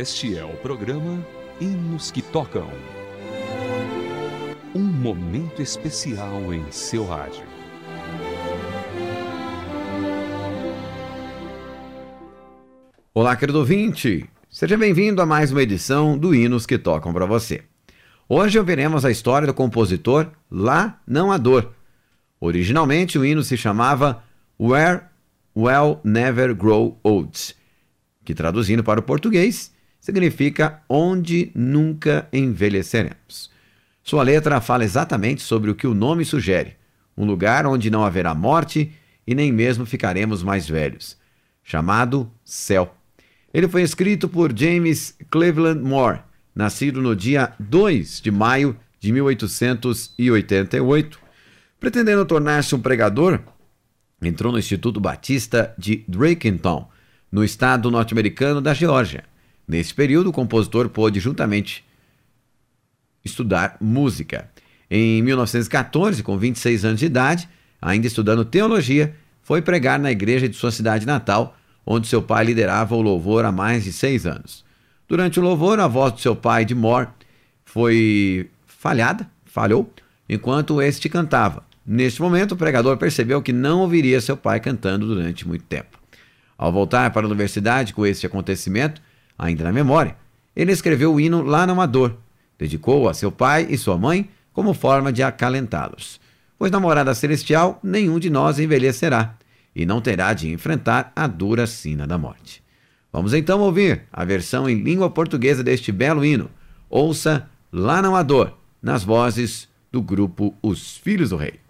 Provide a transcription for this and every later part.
Este é o programa Hinos que Tocam. Um momento especial em seu rádio. Olá, querido ouvinte! Seja bem-vindo a mais uma edição do Hinos que Tocam para você. Hoje ouviremos a história do compositor Lá Não Há Dor. Originalmente o hino se chamava Where Well Never Grow Old, que traduzindo para o português significa Onde Nunca Envelheceremos. Sua letra fala exatamente sobre o que o nome sugere: um lugar onde não haverá morte e nem mesmo ficaremos mais velhos, chamado Céu. Ele foi escrito por James Cleveland Moore, nascido no dia 2 de maio de 1888. Pretendendo tornar-se um pregador, entrou no Instituto Batista de Drakentown, no estado norte-americano da Geórgia. Nesse período, o compositor pôde juntamente estudar música. Em 1914, com 26 anos de idade, ainda estudando teologia, foi pregar na igreja de sua cidade natal, onde seu pai liderava o louvor há mais de seis anos. Durante o louvor, a voz do seu pai, de Moore, foi falhada, falhou, enquanto este cantava. Neste momento, o pregador percebeu que não ouviria seu pai cantando durante muito tempo. Ao voltar para a universidade com este acontecimento, ainda na memória, ele escreveu o hino Lá no Amador, dedicou-o a seu pai e sua mãe como forma de acalentá-los. Pois na morada celestial nenhum de nós envelhecerá e não terá de enfrentar a dura sina da morte. Vamos então ouvir a versão em língua portuguesa deste belo hino. Ouça Lá no Amador, nas vozes do grupo Os Filhos do Rei.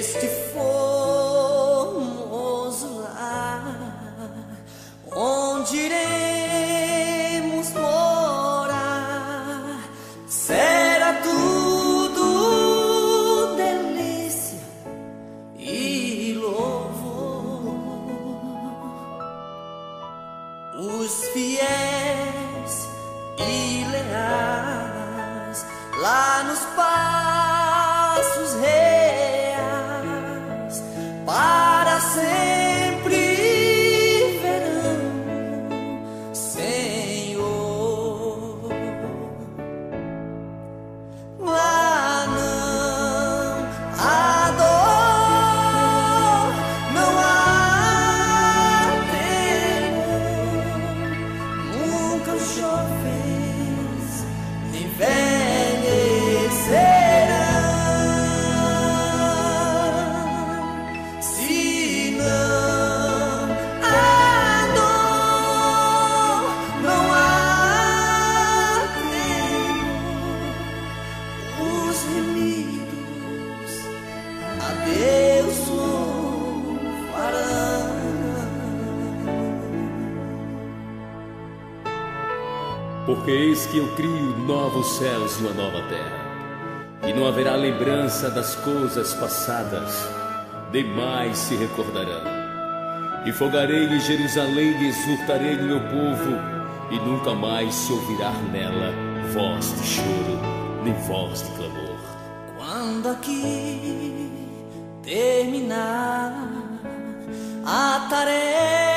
Este Porque eis que eu crio novos céus e uma nova terra, e não haverá lembrança das coisas passadas, demais se recordarão. E fogarei-lhe Jerusalém e exultarei-lhe meu povo, e nunca mais se ouvirá nela voz de choro, nem voz de clamor. Quando aqui terminar a tarefa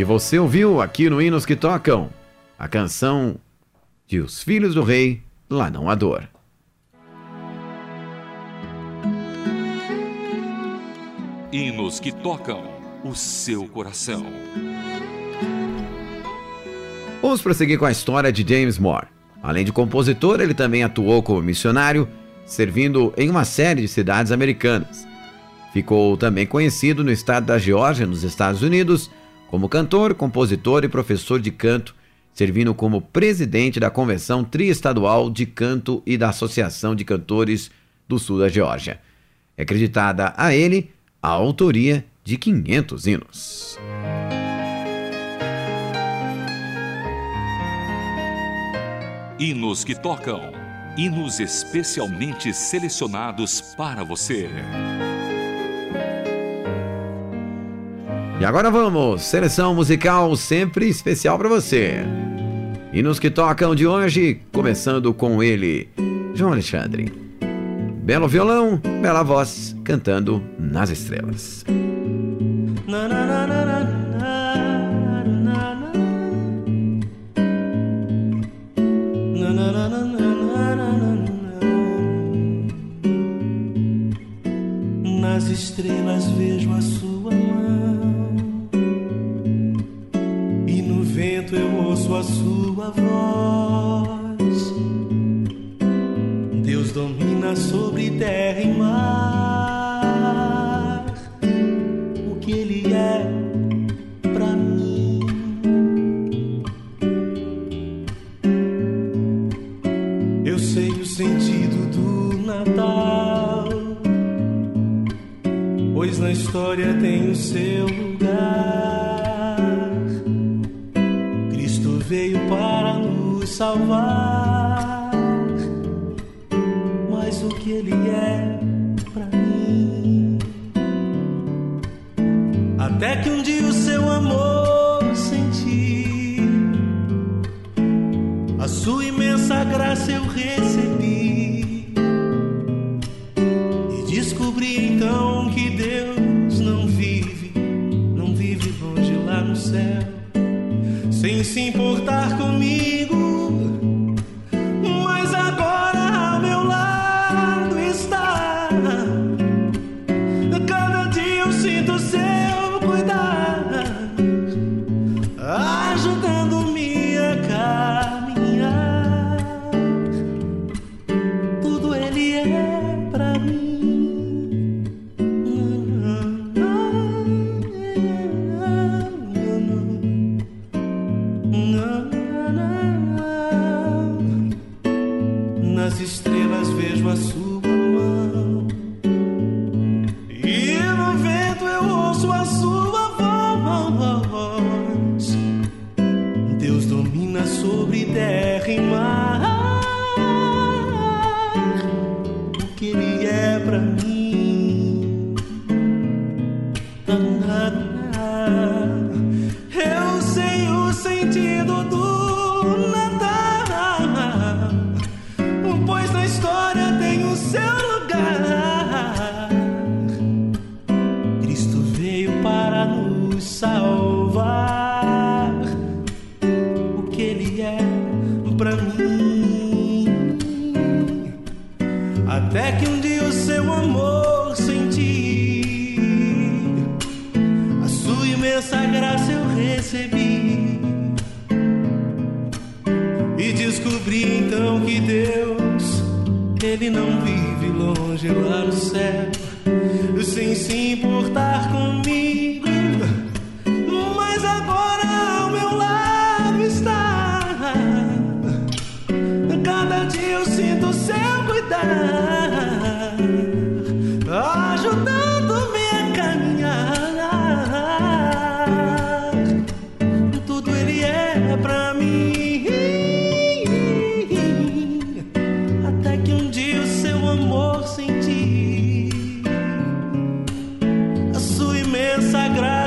E você ouviu aqui no Hinos que Tocam a canção de Os Filhos do Rei, Lá Não Há Dor. Hinos que tocam o seu coração. Vamos prosseguir com a história de James Moore. Além de compositor, ele também atuou como missionário, servindo em uma série de cidades americanas. Ficou também conhecido no estado da Geórgia, nos Estados Unidos, como cantor, compositor e professor de canto, servindo como presidente da Convenção Triestadual de Canto e da Associação de Cantores do Sul da Geórgia. É acreditada a ele a autoria de 500 hinos. Hinos que tocam. Hinos especialmente selecionados para você. E agora vamos, seleção musical sempre especial para você. Hinos que tocam de hoje, começando com ele, João Alexandre. Belo violão, bela voz, cantando nas estrelas. Na, na, na, na, na, na, na, na. Na, na, na, na, na, na, na, na. Nas estrelas vejo a sua mão ouço a sua voz. Deus domina sobre terra Até que um dia o seu amor senti, a sua imensa graça eu recebi. E descobri então que Deus, Ele não vive longe lá no céu, sem se importar comigo. Mas agora ao meu lado está. Cada dia eu sinto seu cuidado. sagrado.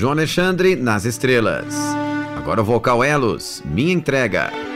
João Alexandre nas estrelas. Agora o vocal Elos, minha entrega.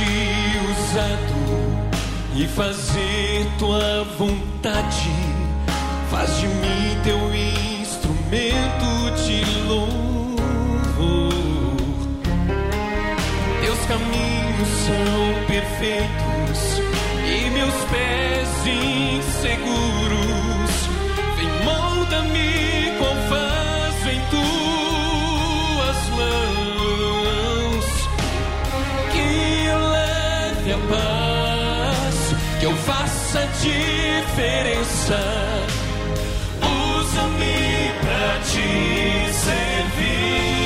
te usado e fazer tua vontade. Faz de mim teu instrumento de louvor. Teus caminhos são perfeitos e meus pés inseguros. Vem, molda-me. Faça diferença. Usa-me pra te servir.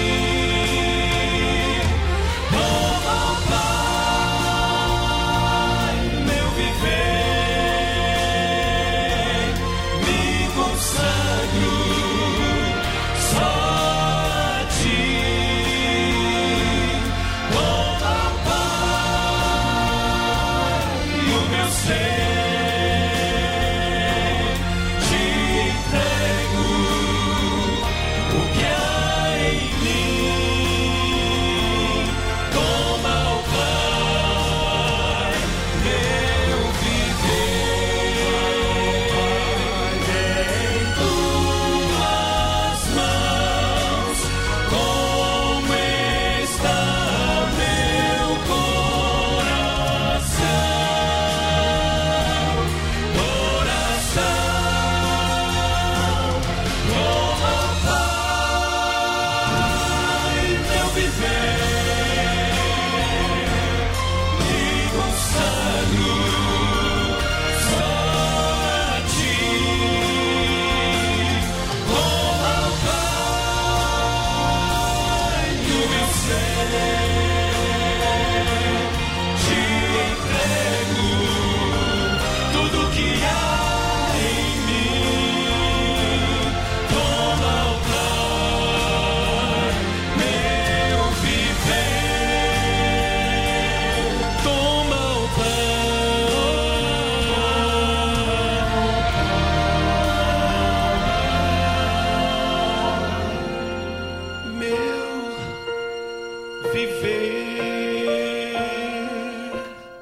Viver.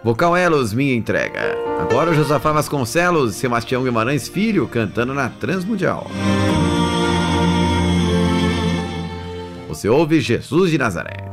Vocal Elos, minha entrega. Agora o Josafá Vasconcelos e Sebastião Guimarães Filho cantando na Transmundial. Você ouve Jesus de Nazaré.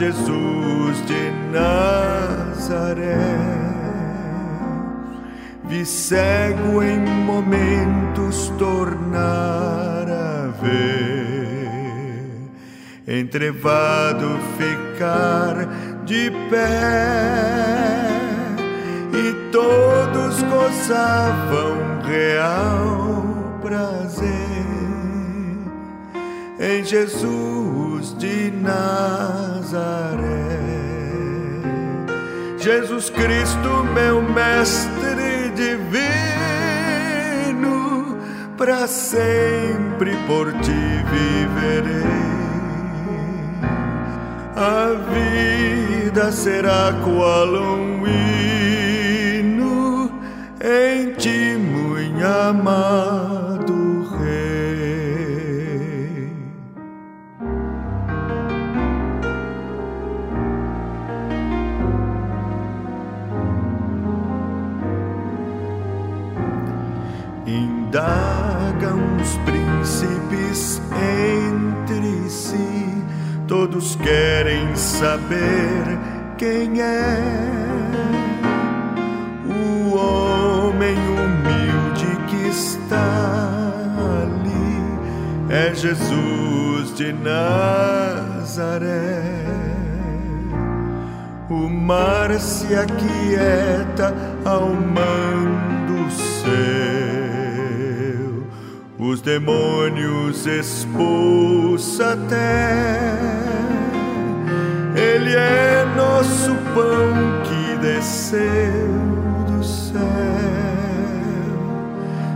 Jesus de Nazaré. Vi cego em momentos tornar a ver, entrevado ficar de pé, e todos gozavam real prazer. Em Jesus de Nazaré. Jesus Cristo, meu mestre divino, para sempre por ti viverei. A vida será qual um hino em ti, muito amado querem saber quem é o homem humilde que está ali. É Jesus de Nazaré. O mar se aquieta ao mando seu, os demônios expulsa até. Nosso pão que desceu do céu,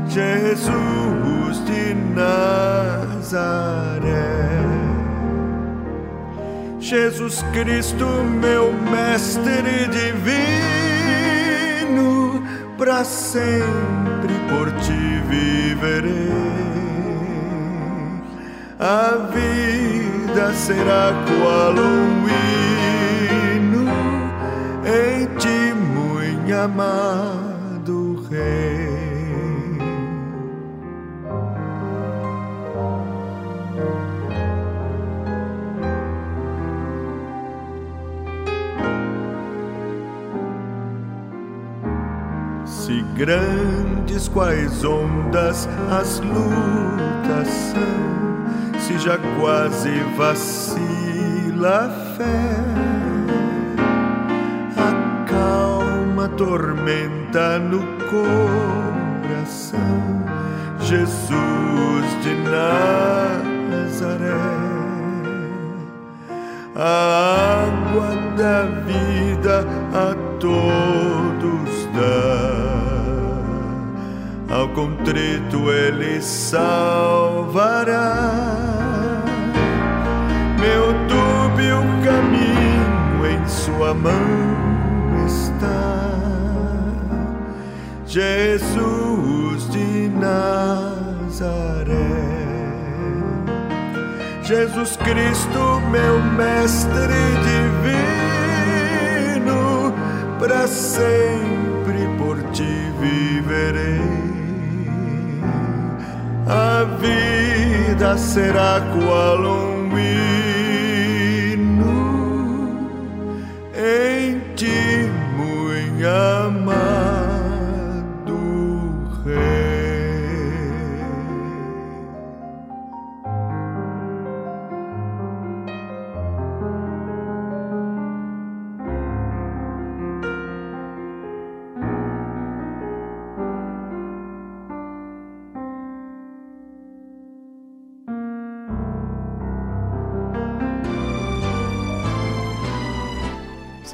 Jesus de Nazaré. Jesus Cristo, meu mestre divino, para sempre por ti viverei. A vida será qual um em ti, muito amado Rei. Se grandes quais ondas as lutas são, se já quase vacila a fé, acalma a tormenta no coração, Jesus de Nazaré. A água da vida a todos dá ao contrito ele salvará. Meu dúbio caminho em sua mão está. Jesus de Nazaré. Jesus Cristo, meu mestre divino, para sempre por ti viverei a vida será qual um hino em ti, amado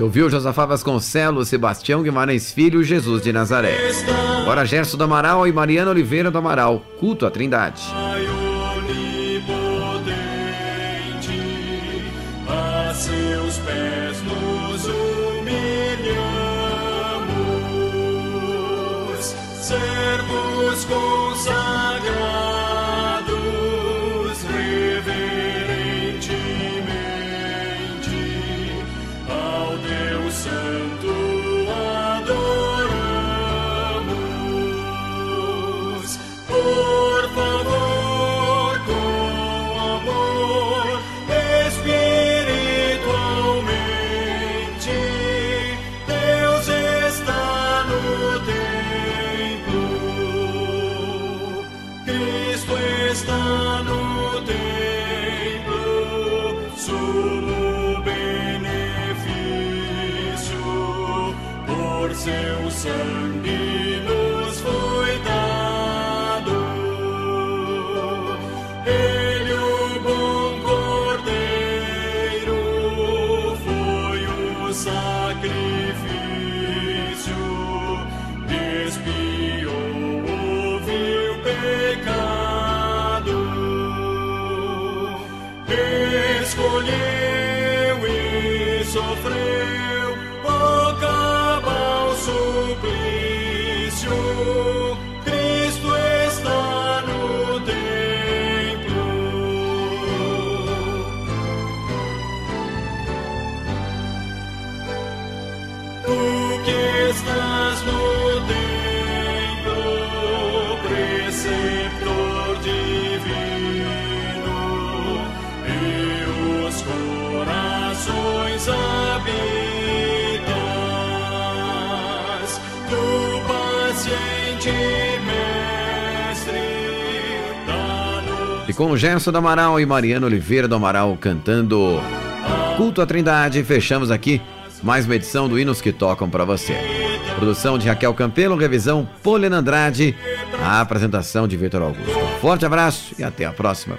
Você ouviu Josafá Vasconcelos, Sebastião Guimarães Filho Jesus de Nazaré. Agora Gerson do Amaral e Mariana Oliveira do Amaral. Culto à Trindade. Seu sangue com Gerson do Amaral e Mariana Oliveira do Amaral cantando Culto à Trindade, fechamos aqui mais uma edição do Hinos que Tocam para você. Produção de Raquel Campelo, revisão Poliana Andrade, a apresentação de Vitor Augusto. Forte abraço e até a próxima.